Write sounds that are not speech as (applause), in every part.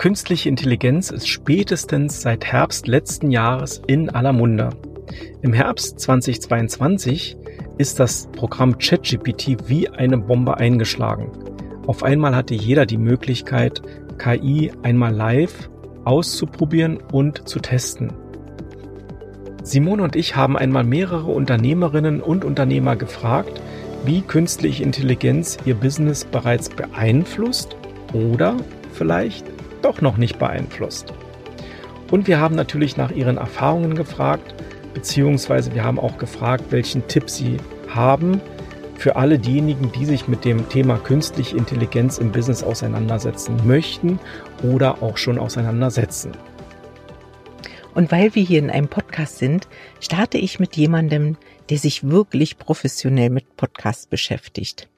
Künstliche Intelligenz ist spätestens seit Herbst letzten Jahres in aller Munde. Im Herbst 2022 ist das Programm ChatGPT wie eine Bombe eingeschlagen. Auf einmal hatte jeder die Möglichkeit, KI einmal live auszuprobieren und zu testen. Simone und ich haben einmal mehrere Unternehmerinnen und Unternehmer gefragt, wie künstliche Intelligenz ihr Business bereits beeinflusst oder vielleicht doch noch nicht beeinflusst. Und wir haben natürlich nach ihren Erfahrungen gefragt, beziehungsweise wir haben auch gefragt, welchen Tipp sie haben für alle diejenigen, die sich mit dem Thema künstliche Intelligenz im Business auseinandersetzen möchten oder auch schon auseinandersetzen. Und weil wir hier in einem Podcast sind, starte ich mit jemandem, der sich wirklich professionell mit Podcasts beschäftigt.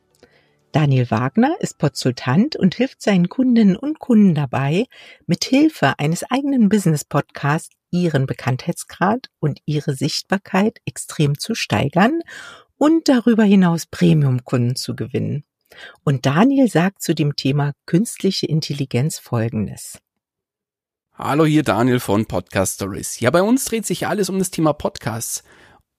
Daniel Wagner ist Konsultant und hilft seinen Kundinnen und Kunden dabei, mit Hilfe eines eigenen Business Podcasts ihren Bekanntheitsgrad und ihre Sichtbarkeit extrem zu steigern und darüber hinaus Premium-Kunden zu gewinnen. Und Daniel sagt zu dem Thema künstliche Intelligenz Folgendes. Hallo, hier Daniel von Podcast Stories. Ja, bei uns dreht sich alles um das Thema Podcasts.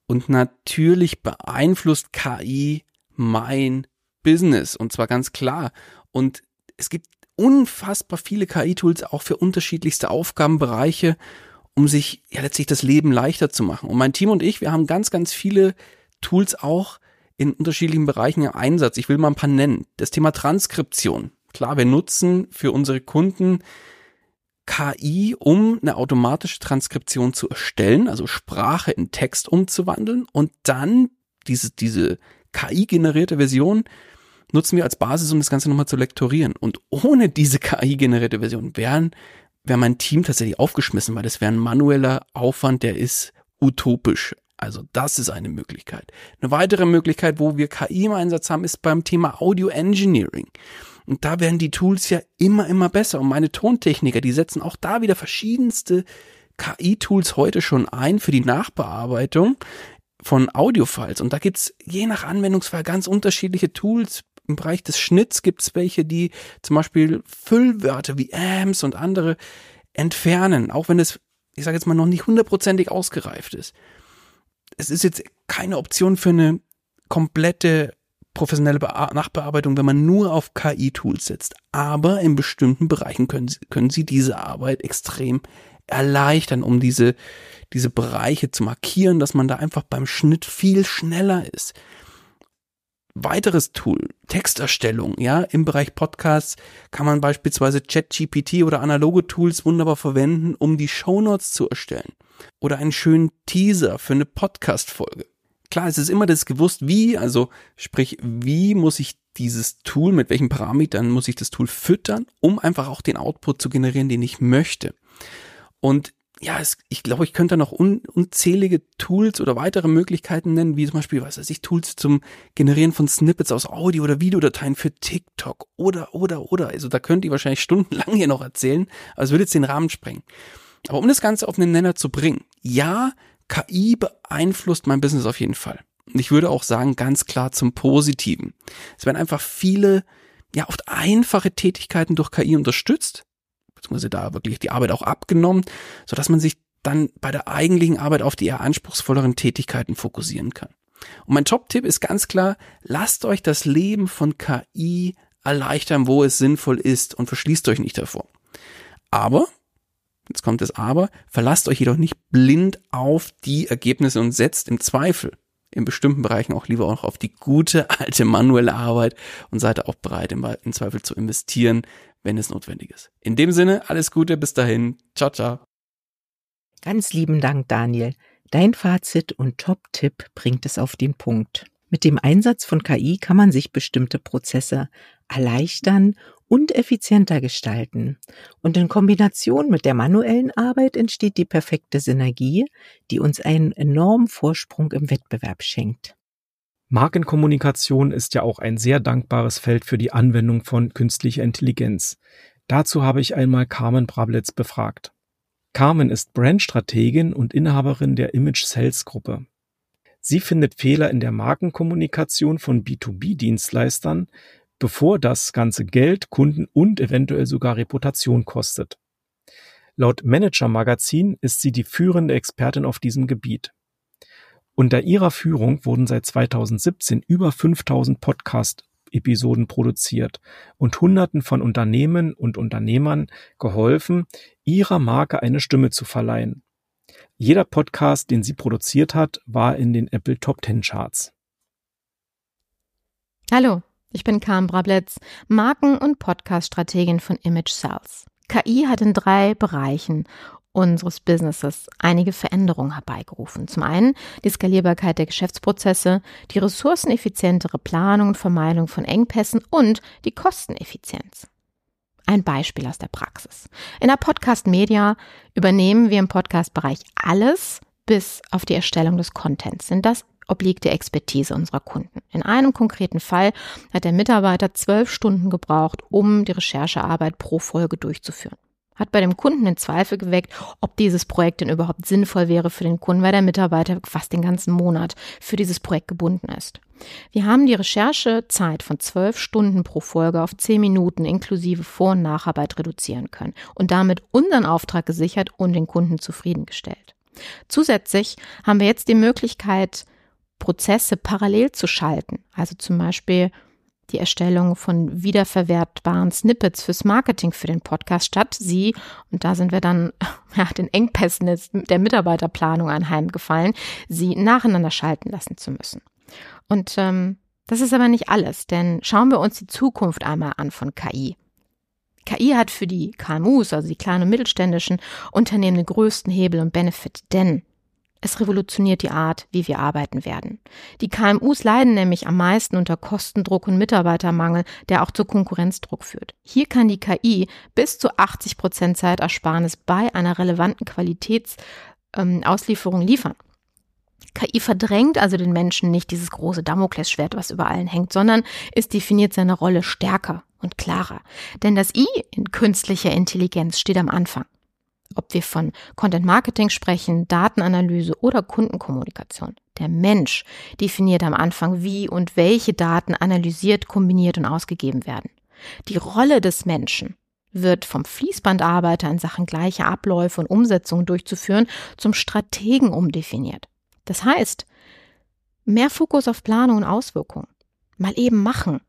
Und natürlich beeinflusst KI mein Business und zwar ganz klar. Und es gibt unfassbar viele KI-Tools auch für unterschiedlichste Aufgabenbereiche, um sich ja letztlich das Leben leichter zu machen. Und mein Team und ich, wir haben ganz, ganz viele Tools auch in unterschiedlichen Bereichen im Einsatz. Ich will mal ein paar nennen. Das Thema Transkription. Klar, wir nutzen für unsere Kunden KI, um eine automatische Transkription zu erstellen, also Sprache in Text umzuwandeln und dann diese, diese KI-generierte Version nutzen wir als Basis, um das Ganze nochmal zu lektorieren. Und ohne diese KI-generierte Version wären, wäre mein Team tatsächlich aufgeschmissen, weil das wäre ein manueller Aufwand, der ist utopisch. Also das ist eine Möglichkeit. Eine weitere Möglichkeit, wo wir KI im Einsatz haben, ist beim Thema Audio Engineering. Und da werden die Tools ja immer, immer besser. Und meine Tontechniker, die setzen auch da wieder verschiedenste KI-Tools heute schon ein für die Nachbearbeitung von Audiofiles. Und da gibt's je nach Anwendungsfall ganz unterschiedliche Tools. Im Bereich des Schnitts gibt's welche, die zum Beispiel Füllwörter wie Ams und andere entfernen, auch wenn es, ich sage jetzt mal, noch nicht hundertprozentig ausgereift ist. Es ist jetzt keine Option für eine komplette professionelle Nachbearbeitung, wenn man nur auf KI-Tools setzt. Aber in bestimmten Bereichen können, können sie diese Arbeit extrem erleichtern, um diese, diese Bereiche zu markieren, dass man da einfach beim Schnitt viel schneller ist. Weiteres Tool, Texterstellung, ja, im Bereich Podcasts kann man beispielsweise ChatGPT oder analoge Tools wunderbar verwenden, um die Shownotes zu erstellen. Oder einen schönen Teaser für eine Podcast-Folge. Klar, es ist immer das gewusst, wie, also sprich, wie muss ich dieses Tool, mit welchen Parametern muss ich das Tool füttern, um einfach auch den Output zu generieren, den ich möchte. Und ja, es, ich glaube, ich könnte noch un, unzählige Tools oder weitere Möglichkeiten nennen, wie zum Beispiel, was weiß ich, Tools zum Generieren von Snippets aus Audio- oder Videodateien für TikTok oder, oder, oder. Also da könnt ihr wahrscheinlich stundenlang hier noch erzählen, es würde jetzt den Rahmen sprengen. Aber um das Ganze auf einen Nenner zu bringen, ja, KI beeinflusst mein Business auf jeden Fall. Und ich würde auch sagen, ganz klar zum Positiven. Es werden einfach viele, ja, oft einfache Tätigkeiten durch KI unterstützt, beziehungsweise da wirklich die Arbeit auch abgenommen, so dass man sich dann bei der eigentlichen Arbeit auf die eher anspruchsvolleren Tätigkeiten fokussieren kann. Und mein Top-Tipp ist ganz klar, lasst euch das Leben von KI erleichtern, wo es sinnvoll ist und verschließt euch nicht davor. Aber jetzt kommt das Aber, verlasst euch jedoch nicht blind auf die Ergebnisse und setzt im Zweifel in bestimmten Bereichen auch lieber auch auf die gute alte manuelle Arbeit und seid auch bereit, im, Zweifel zu investieren, wenn es notwendig ist. In dem Sinne, alles Gute, bis dahin. Ciao, ciao. Ganz lieben Dank, Daniel. Dein Fazit und Top-Tipp bringt es auf den Punkt. Mit dem Einsatz von KI kann man sich bestimmte Prozesse erleichtern und effizienter gestalten. Und in Kombination mit der manuellen Arbeit entsteht die perfekte Synergie, die uns einen enormen Vorsprung im Wettbewerb schenkt. Markenkommunikation ist ja auch ein sehr dankbares Feld für die Anwendung von künstlicher Intelligenz. Dazu habe ich einmal Carmen Brablitz befragt. Carmen ist Brandstrategin und Inhaberin der Image Sales Gruppe. Sie findet Fehler in der Markenkommunikation von B2B-Dienstleistern bevor das ganze Geld, Kunden und eventuell sogar Reputation kostet. Laut Manager Magazin ist sie die führende Expertin auf diesem Gebiet. Unter ihrer Führung wurden seit 2017 über 5000 Podcast-Episoden produziert und Hunderten von Unternehmen und Unternehmern geholfen, ihrer Marke eine Stimme zu verleihen. Jeder Podcast, den sie produziert hat, war in den Apple Top 10 Charts. Hallo, ich bin Carmen Brabletz, Marken- und Podcast-Strategin von Image Sales. KI hat in drei Bereichen unseres Businesses einige Veränderungen herbeigerufen. Zum einen die Skalierbarkeit der Geschäftsprozesse, die ressourceneffizientere Planung und Vermeidung von Engpässen und die Kosteneffizienz. Ein Beispiel aus der Praxis. In der Podcast Media übernehmen wir im Podcast-Bereich alles bis auf die Erstellung des Contents. Sind das obliegt der Expertise unserer Kunden. In einem konkreten Fall hat der Mitarbeiter zwölf Stunden gebraucht, um die Recherchearbeit pro Folge durchzuführen. Hat bei dem Kunden den Zweifel geweckt, ob dieses Projekt denn überhaupt sinnvoll wäre für den Kunden, weil der Mitarbeiter fast den ganzen Monat für dieses Projekt gebunden ist. Wir haben die Recherchezeit von zwölf Stunden pro Folge auf zehn Minuten inklusive Vor- und Nacharbeit reduzieren können und damit unseren Auftrag gesichert und den Kunden zufriedengestellt. Zusätzlich haben wir jetzt die Möglichkeit, Prozesse parallel zu schalten. Also zum Beispiel die Erstellung von wiederverwertbaren Snippets fürs Marketing für den Podcast statt sie, und da sind wir dann (laughs) ja, den Engpässen der Mitarbeiterplanung anheimgefallen, sie nacheinander schalten lassen zu müssen. Und ähm, das ist aber nicht alles, denn schauen wir uns die Zukunft einmal an von KI. KI hat für die KMUs, also die kleinen und mittelständischen Unternehmen den größten Hebel und Benefit, denn es revolutioniert die Art, wie wir arbeiten werden. Die KMUs leiden nämlich am meisten unter Kostendruck und Mitarbeitermangel, der auch zu Konkurrenzdruck führt. Hier kann die KI bis zu 80 Prozent Zeitersparnis bei einer relevanten Qualitätsauslieferung ähm, liefern. KI verdrängt also den Menschen nicht dieses große Damoklesschwert, was über allen hängt, sondern es definiert seine Rolle stärker und klarer. Denn das I in künstlicher Intelligenz steht am Anfang ob wir von Content Marketing sprechen, Datenanalyse oder Kundenkommunikation. Der Mensch definiert am Anfang, wie und welche Daten analysiert, kombiniert und ausgegeben werden. Die Rolle des Menschen wird vom Fließbandarbeiter in Sachen gleiche Abläufe und Umsetzungen durchzuführen zum Strategen umdefiniert. Das heißt, mehr Fokus auf Planung und Auswirkungen. Mal eben machen,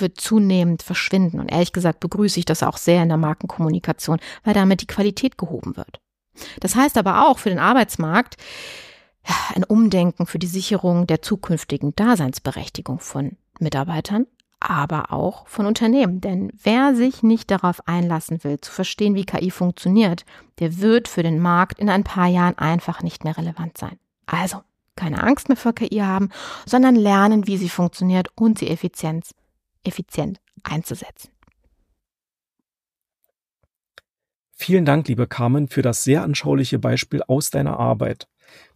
wird zunehmend verschwinden. Und ehrlich gesagt begrüße ich das auch sehr in der Markenkommunikation, weil damit die Qualität gehoben wird. Das heißt aber auch für den Arbeitsmarkt ein Umdenken für die Sicherung der zukünftigen Daseinsberechtigung von Mitarbeitern, aber auch von Unternehmen. Denn wer sich nicht darauf einlassen will, zu verstehen, wie KI funktioniert, der wird für den Markt in ein paar Jahren einfach nicht mehr relevant sein. Also, keine Angst mehr vor KI haben, sondern lernen, wie sie funktioniert und sie Effizienz effizient einzusetzen. Vielen Dank, liebe Carmen, für das sehr anschauliche Beispiel aus deiner Arbeit.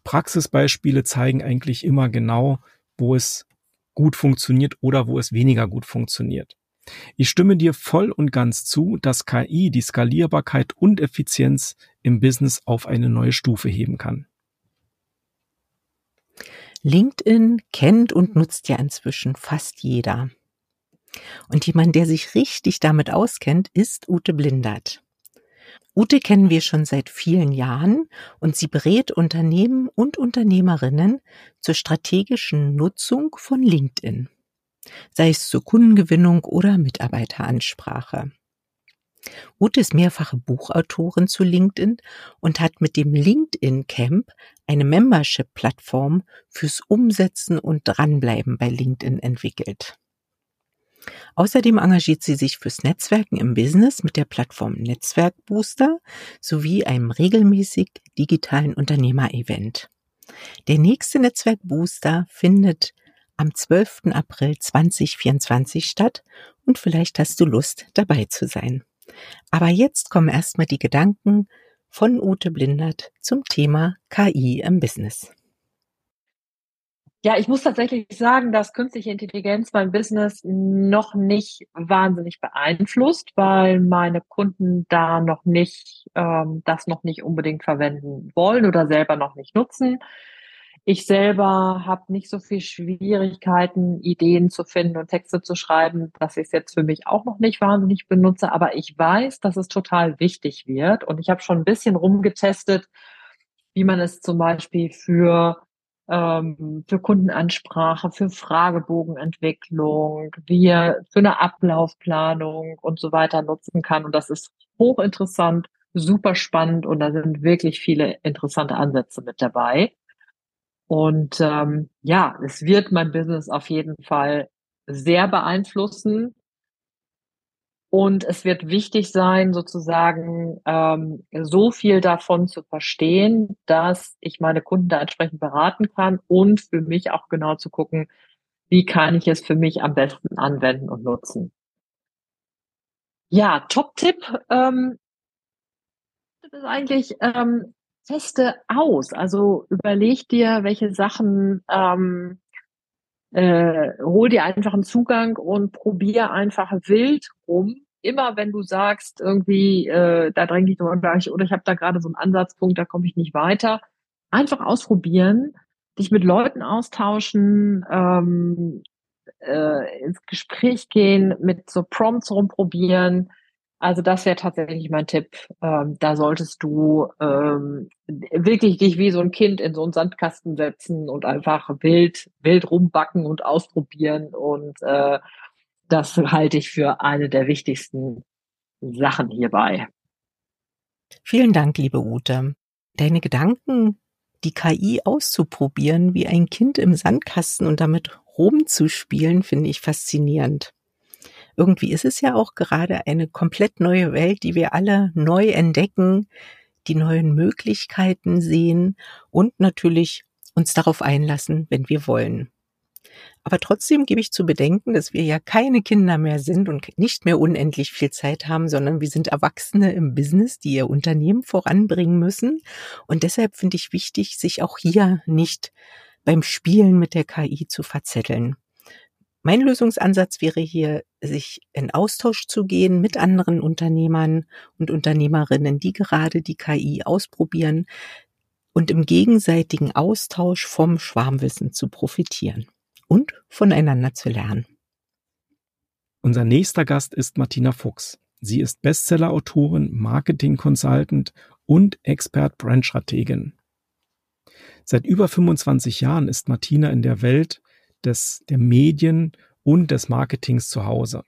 Praxisbeispiele zeigen eigentlich immer genau, wo es gut funktioniert oder wo es weniger gut funktioniert. Ich stimme dir voll und ganz zu, dass KI die Skalierbarkeit und Effizienz im Business auf eine neue Stufe heben kann. LinkedIn kennt und nutzt ja inzwischen fast jeder. Und jemand, der sich richtig damit auskennt, ist Ute Blindert. Ute kennen wir schon seit vielen Jahren und sie berät Unternehmen und Unternehmerinnen zur strategischen Nutzung von LinkedIn, sei es zur Kundengewinnung oder Mitarbeiteransprache. Ute ist mehrfache Buchautorin zu LinkedIn und hat mit dem LinkedIn Camp eine Membership-Plattform fürs Umsetzen und Dranbleiben bei LinkedIn entwickelt. Außerdem engagiert sie sich fürs Netzwerken im Business mit der Plattform Netzwerkbooster sowie einem regelmäßig digitalen Unternehmerevent. Der nächste Netzwerkbooster findet am 12. April 2024 statt und vielleicht hast du Lust dabei zu sein. Aber jetzt kommen erstmal die Gedanken von Ute Blindert zum Thema KI im Business. Ja, ich muss tatsächlich sagen, dass künstliche Intelligenz mein Business noch nicht wahnsinnig beeinflusst, weil meine Kunden da noch nicht, ähm, das noch nicht unbedingt verwenden wollen oder selber noch nicht nutzen. Ich selber habe nicht so viel Schwierigkeiten, Ideen zu finden und Texte zu schreiben, dass ich es jetzt für mich auch noch nicht wahnsinnig benutze. Aber ich weiß, dass es total wichtig wird. Und ich habe schon ein bisschen rumgetestet, wie man es zum Beispiel für ähm, für Kundenansprache, für Fragebogenentwicklung, wie er für eine Ablaufplanung und so weiter nutzen kann. Und das ist hochinteressant, super spannend und da sind wirklich viele interessante Ansätze mit dabei. Und ähm, ja, es wird mein Business auf jeden Fall sehr beeinflussen. Und es wird wichtig sein, sozusagen ähm, so viel davon zu verstehen, dass ich meine Kunden da entsprechend beraten kann und für mich auch genau zu gucken, wie kann ich es für mich am besten anwenden und nutzen. Ja, Top-Tipp ähm, ist eigentlich ähm, teste aus. Also überleg dir, welche Sachen ähm, äh, hol dir einfach einen Zugang und probier einfach wild rum. Immer wenn du sagst, irgendwie, äh, da dränge ich nur gleich oder ich habe da gerade so einen Ansatzpunkt, da komme ich nicht weiter. Einfach ausprobieren, dich mit Leuten austauschen, ähm, äh, ins Gespräch gehen, mit so Prompts rumprobieren, also das wäre tatsächlich mein Tipp. Ähm, da solltest du ähm, wirklich dich wie so ein Kind in so einen Sandkasten setzen und einfach wild, wild rumbacken und ausprobieren. Und äh, das halte ich für eine der wichtigsten Sachen hierbei. Vielen Dank, liebe Ute. Deine Gedanken, die KI auszuprobieren, wie ein Kind im Sandkasten und damit rumzuspielen, finde ich faszinierend irgendwie ist es ja auch gerade eine komplett neue Welt, die wir alle neu entdecken, die neuen Möglichkeiten sehen und natürlich uns darauf einlassen, wenn wir wollen. Aber trotzdem gebe ich zu bedenken, dass wir ja keine Kinder mehr sind und nicht mehr unendlich viel Zeit haben, sondern wir sind Erwachsene im Business, die ihr Unternehmen voranbringen müssen. Und deshalb finde ich wichtig, sich auch hier nicht beim Spielen mit der KI zu verzetteln. Mein Lösungsansatz wäre hier, sich in Austausch zu gehen mit anderen Unternehmern und Unternehmerinnen, die gerade die KI ausprobieren und im gegenseitigen Austausch vom Schwarmwissen zu profitieren und voneinander zu lernen. Unser nächster Gast ist Martina Fuchs. Sie ist Bestseller-Autorin, Marketing-Consultant und Expert-Brand-Strategin. Seit über 25 Jahren ist Martina in der Welt des, der Medien und des Marketings zu Hause.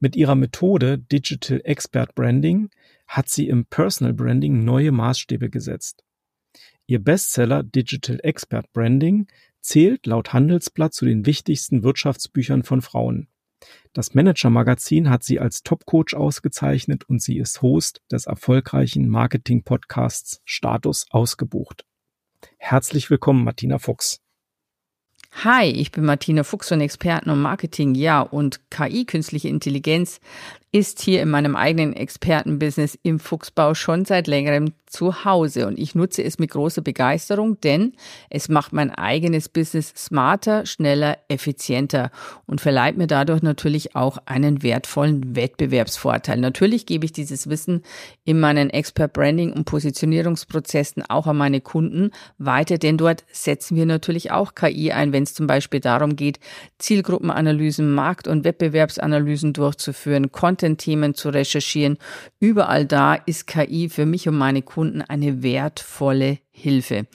Mit ihrer Methode Digital Expert Branding hat sie im Personal Branding neue Maßstäbe gesetzt. Ihr Bestseller Digital Expert Branding zählt laut Handelsblatt zu den wichtigsten Wirtschaftsbüchern von Frauen. Das Manager Magazin hat sie als Top-Coach ausgezeichnet und sie ist Host des erfolgreichen Marketing-Podcasts Status ausgebucht. Herzlich willkommen, Martina Fuchs. Hi, ich bin Martina Fuchs von Experten und Marketing, ja, und KI, künstliche Intelligenz, ist hier in meinem eigenen Expertenbusiness im Fuchsbau schon seit längerem zu Hause und ich nutze es mit großer Begeisterung, denn es macht mein eigenes Business smarter, schneller, effizienter und verleiht mir dadurch natürlich auch einen wertvollen Wettbewerbsvorteil. Natürlich gebe ich dieses Wissen in meinen Expert Branding und Positionierungsprozessen auch an meine Kunden weiter, denn dort setzen wir natürlich auch KI ein, wenn es zum Beispiel darum geht, Zielgruppenanalysen, Markt- und Wettbewerbsanalysen durchzuführen, Content-Themen zu recherchieren. Überall da ist KI für mich und meine Kunden Kunden eine wertvolle Hilfe.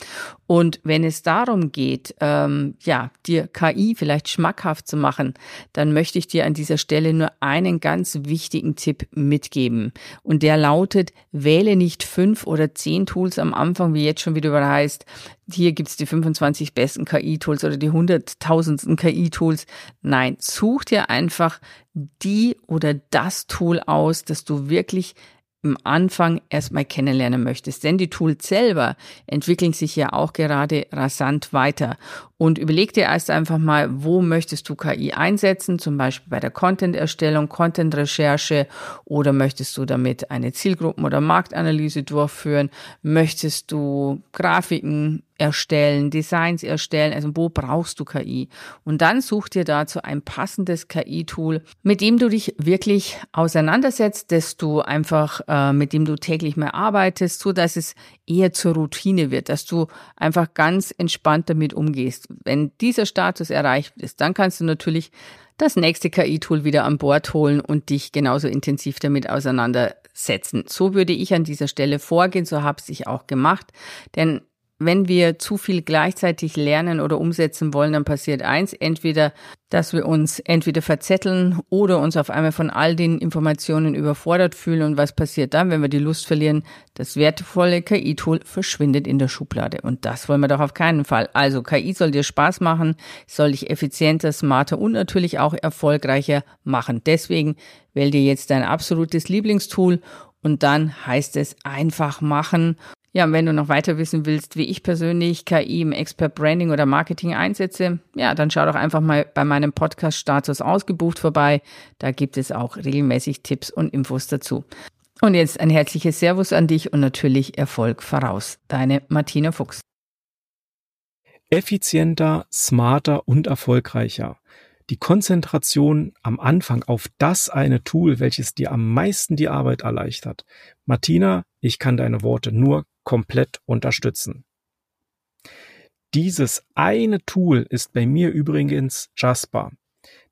Und wenn es darum geht, ähm, ja, dir KI vielleicht schmackhaft zu machen, dann möchte ich dir an dieser Stelle nur einen ganz wichtigen Tipp mitgeben. Und der lautet, wähle nicht fünf oder zehn Tools am Anfang, wie jetzt schon wieder heißt, hier gibt's die 25 besten KI-Tools oder die hunderttausendsten KI-Tools. Nein, such dir einfach die oder das Tool aus, das du wirklich im Anfang erstmal kennenlernen möchtest. Denn die Tools selber entwickeln sich ja auch gerade rasant weiter. Und überleg dir erst einfach mal, wo möchtest du KI einsetzen, zum Beispiel bei der Content-Erstellung, Content-Recherche oder möchtest du damit eine Zielgruppen- oder Marktanalyse durchführen? Möchtest du Grafiken erstellen, Designs erstellen, also wo brauchst du KI? Und dann such dir dazu ein passendes KI-Tool, mit dem du dich wirklich auseinandersetzt, dass du einfach, äh, mit dem du täglich mehr arbeitest, so dass es eher zur Routine wird, dass du einfach ganz entspannt damit umgehst. Wenn dieser Status erreicht ist, dann kannst du natürlich das nächste KI-Tool wieder an Bord holen und dich genauso intensiv damit auseinandersetzen. So würde ich an dieser Stelle vorgehen, so habe ich auch gemacht. Denn wenn wir zu viel gleichzeitig lernen oder umsetzen wollen, dann passiert eins, entweder, dass wir uns entweder verzetteln oder uns auf einmal von all den Informationen überfordert fühlen. Und was passiert dann, wenn wir die Lust verlieren? Das wertvolle KI-Tool verschwindet in der Schublade. Und das wollen wir doch auf keinen Fall. Also KI soll dir Spaß machen, soll dich effizienter, smarter und natürlich auch erfolgreicher machen. Deswegen wähl dir jetzt dein absolutes Lieblingstool und dann heißt es einfach machen ja, und wenn du noch weiter wissen willst, wie ich persönlich KI im Expert Branding oder Marketing einsetze, ja, dann schau doch einfach mal bei meinem Podcast Status ausgebucht vorbei. Da gibt es auch regelmäßig Tipps und Infos dazu. Und jetzt ein herzliches Servus an dich und natürlich Erfolg voraus. Deine Martina Fuchs. Effizienter, smarter und erfolgreicher. Die Konzentration am Anfang auf das eine Tool, welches dir am meisten die Arbeit erleichtert. Martina, ich kann deine Worte nur komplett unterstützen. Dieses eine Tool ist bei mir übrigens Jasper.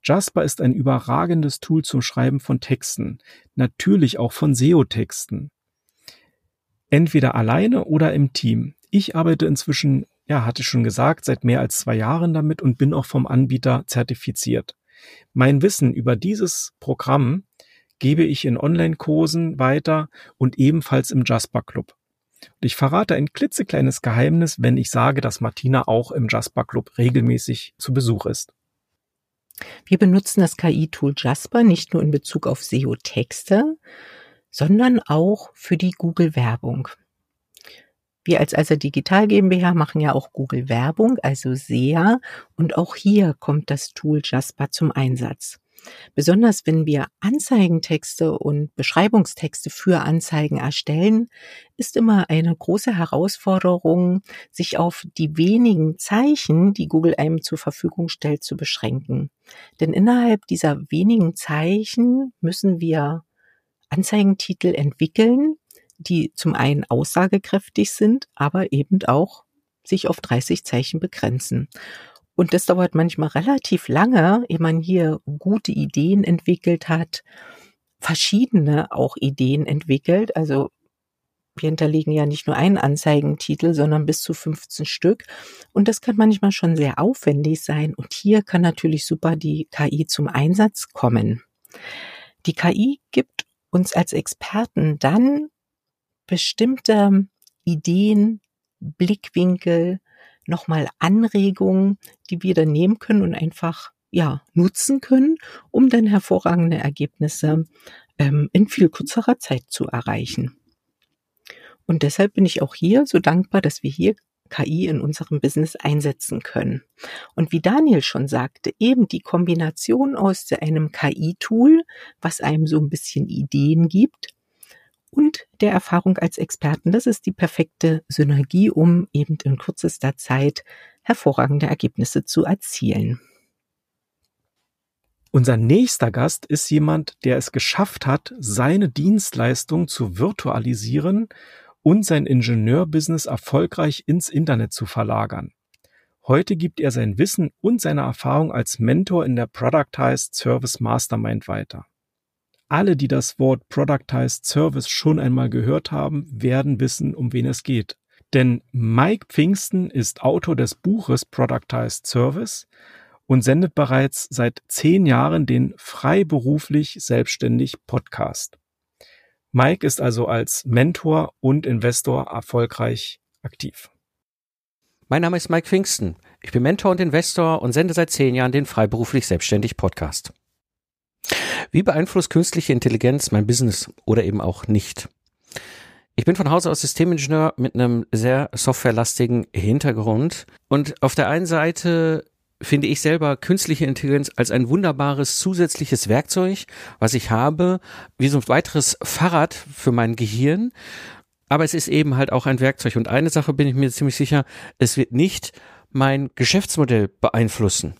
Jasper ist ein überragendes Tool zum Schreiben von Texten, natürlich auch von SEO-Texten. Entweder alleine oder im Team. Ich arbeite inzwischen, ja, hatte ich schon gesagt, seit mehr als zwei Jahren damit und bin auch vom Anbieter zertifiziert. Mein Wissen über dieses Programm gebe ich in Online-Kursen weiter und ebenfalls im Jasper Club. Und ich verrate ein klitzekleines Geheimnis, wenn ich sage, dass Martina auch im Jasper Club regelmäßig zu Besuch ist. Wir benutzen das KI-Tool Jasper nicht nur in Bezug auf SEO-Texte, sondern auch für die Google-Werbung. Wir als Alsa Digital GmbH machen ja auch Google Werbung, also SEA, und auch hier kommt das Tool Jasper zum Einsatz. Besonders wenn wir Anzeigentexte und Beschreibungstexte für Anzeigen erstellen, ist immer eine große Herausforderung, sich auf die wenigen Zeichen, die Google einem zur Verfügung stellt, zu beschränken. Denn innerhalb dieser wenigen Zeichen müssen wir Anzeigentitel entwickeln, die zum einen aussagekräftig sind, aber eben auch sich auf 30 Zeichen begrenzen. Und das dauert manchmal relativ lange, ehe man hier gute Ideen entwickelt hat, verschiedene auch Ideen entwickelt. Also wir hinterlegen ja nicht nur einen Anzeigentitel, sondern bis zu 15 Stück. Und das kann manchmal schon sehr aufwendig sein. Und hier kann natürlich super die KI zum Einsatz kommen. Die KI gibt uns als Experten dann bestimmte Ideen, Blickwinkel, nochmal Anregungen, die wir dann nehmen können und einfach ja nutzen können, um dann hervorragende Ergebnisse ähm, in viel kürzerer Zeit zu erreichen. Und deshalb bin ich auch hier so dankbar, dass wir hier KI in unserem Business einsetzen können. Und wie Daniel schon sagte, eben die Kombination aus einem KI-Tool, was einem so ein bisschen Ideen gibt, und der Erfahrung als Experten. Das ist die perfekte Synergie, um eben in kürzester Zeit hervorragende Ergebnisse zu erzielen. Unser nächster Gast ist jemand, der es geschafft hat, seine Dienstleistung zu virtualisieren und sein Ingenieurbusiness erfolgreich ins Internet zu verlagern. Heute gibt er sein Wissen und seine Erfahrung als Mentor in der Productized Service Mastermind weiter. Alle, die das Wort Productized Service schon einmal gehört haben, werden wissen, um wen es geht. Denn Mike Pfingsten ist Autor des Buches Productized Service und sendet bereits seit zehn Jahren den freiberuflich selbstständig Podcast. Mike ist also als Mentor und Investor erfolgreich aktiv. Mein Name ist Mike Pfingsten. Ich bin Mentor und Investor und sende seit zehn Jahren den freiberuflich selbstständig Podcast. Wie beeinflusst künstliche Intelligenz mein Business oder eben auch nicht? Ich bin von Hause aus Systemingenieur mit einem sehr softwarelastigen Hintergrund und auf der einen Seite finde ich selber künstliche Intelligenz als ein wunderbares zusätzliches Werkzeug, was ich habe, wie so ein weiteres Fahrrad für mein Gehirn. Aber es ist eben halt auch ein Werkzeug. Und eine Sache bin ich mir ziemlich sicher, es wird nicht mein Geschäftsmodell beeinflussen.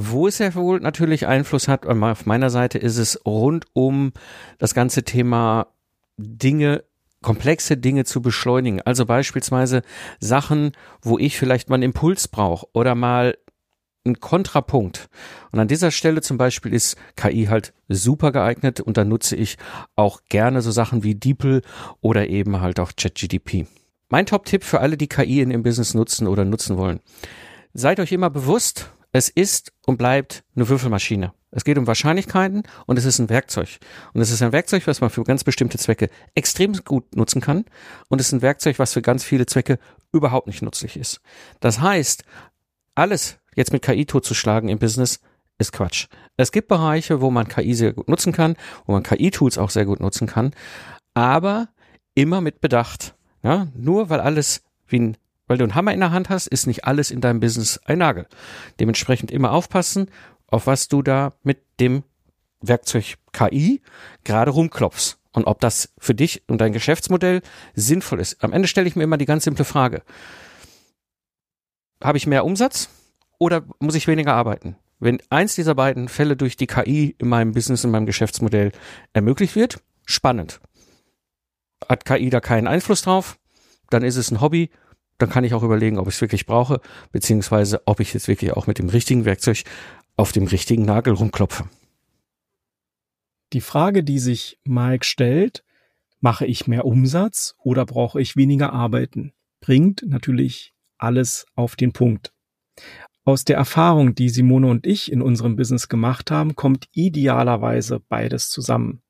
Wo es ja wohl natürlich Einfluss hat, auf meiner Seite ist es rund um das ganze Thema Dinge, komplexe Dinge zu beschleunigen. Also beispielsweise Sachen, wo ich vielleicht mal einen Impuls brauche oder mal einen Kontrapunkt. Und an dieser Stelle zum Beispiel ist KI halt super geeignet und da nutze ich auch gerne so Sachen wie DeepL oder eben halt auch ChatGDP. Mein Top-Tipp für alle, die KI in ihrem Business nutzen oder nutzen wollen. Seid euch immer bewusst, es ist und bleibt eine Würfelmaschine. Es geht um Wahrscheinlichkeiten und es ist ein Werkzeug. Und es ist ein Werkzeug, was man für ganz bestimmte Zwecke extrem gut nutzen kann. Und es ist ein Werkzeug, was für ganz viele Zwecke überhaupt nicht nützlich ist. Das heißt, alles jetzt mit KI totzuschlagen im Business ist Quatsch. Es gibt Bereiche, wo man KI sehr gut nutzen kann, wo man KI-Tools auch sehr gut nutzen kann, aber immer mit Bedacht. Ja, nur weil alles wie ein weil du einen Hammer in der Hand hast, ist nicht alles in deinem Business ein Nagel. Dementsprechend immer aufpassen, auf was du da mit dem Werkzeug KI gerade rumklopfst und ob das für dich und dein Geschäftsmodell sinnvoll ist. Am Ende stelle ich mir immer die ganz simple Frage. Habe ich mehr Umsatz oder muss ich weniger arbeiten? Wenn eins dieser beiden Fälle durch die KI in meinem Business, in meinem Geschäftsmodell ermöglicht wird, spannend. Hat KI da keinen Einfluss drauf, dann ist es ein Hobby dann kann ich auch überlegen, ob ich es wirklich brauche, beziehungsweise ob ich jetzt wirklich auch mit dem richtigen Werkzeug auf dem richtigen Nagel rumklopfe. Die Frage, die sich Mike stellt, mache ich mehr Umsatz oder brauche ich weniger Arbeiten, bringt natürlich alles auf den Punkt. Aus der Erfahrung, die Simone und ich in unserem Business gemacht haben, kommt idealerweise beides zusammen.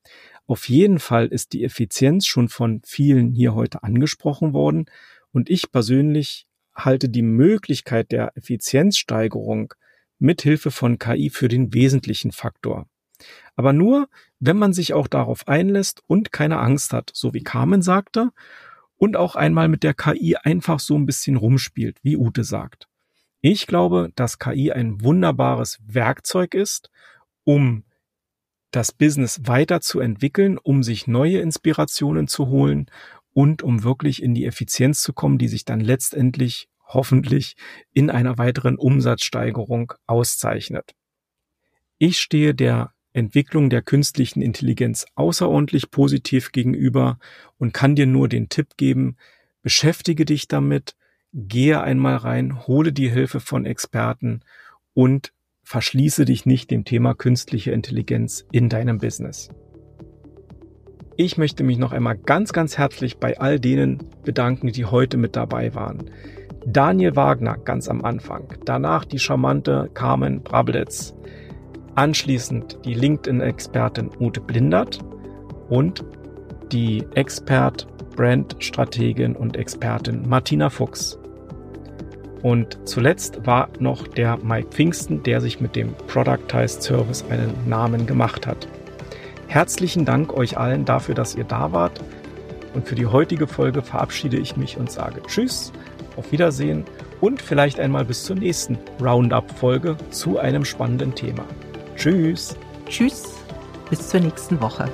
Auf jeden Fall ist die Effizienz schon von vielen hier heute angesprochen worden und ich persönlich halte die Möglichkeit der Effizienzsteigerung mithilfe von KI für den wesentlichen Faktor. Aber nur, wenn man sich auch darauf einlässt und keine Angst hat, so wie Carmen sagte, und auch einmal mit der KI einfach so ein bisschen rumspielt, wie Ute sagt. Ich glaube, dass KI ein wunderbares Werkzeug ist, um das Business weiterzuentwickeln, um sich neue Inspirationen zu holen und um wirklich in die Effizienz zu kommen, die sich dann letztendlich hoffentlich in einer weiteren Umsatzsteigerung auszeichnet. Ich stehe der Entwicklung der künstlichen Intelligenz außerordentlich positiv gegenüber und kann dir nur den Tipp geben, beschäftige dich damit, gehe einmal rein, hole die Hilfe von Experten und verschließe dich nicht dem Thema künstliche Intelligenz in deinem Business. Ich möchte mich noch einmal ganz, ganz herzlich bei all denen bedanken, die heute mit dabei waren. Daniel Wagner ganz am Anfang, danach die charmante Carmen Brablitz, anschließend die LinkedIn-Expertin Ute Blindert und die Expert, Brand-Strategin und Expertin Martina Fuchs. Und zuletzt war noch der Mike Pfingsten, der sich mit dem Productized Service einen Namen gemacht hat. Herzlichen Dank euch allen dafür, dass ihr da wart. Und für die heutige Folge verabschiede ich mich und sage Tschüss, auf Wiedersehen und vielleicht einmal bis zur nächsten Roundup-Folge zu einem spannenden Thema. Tschüss. Tschüss, bis zur nächsten Woche.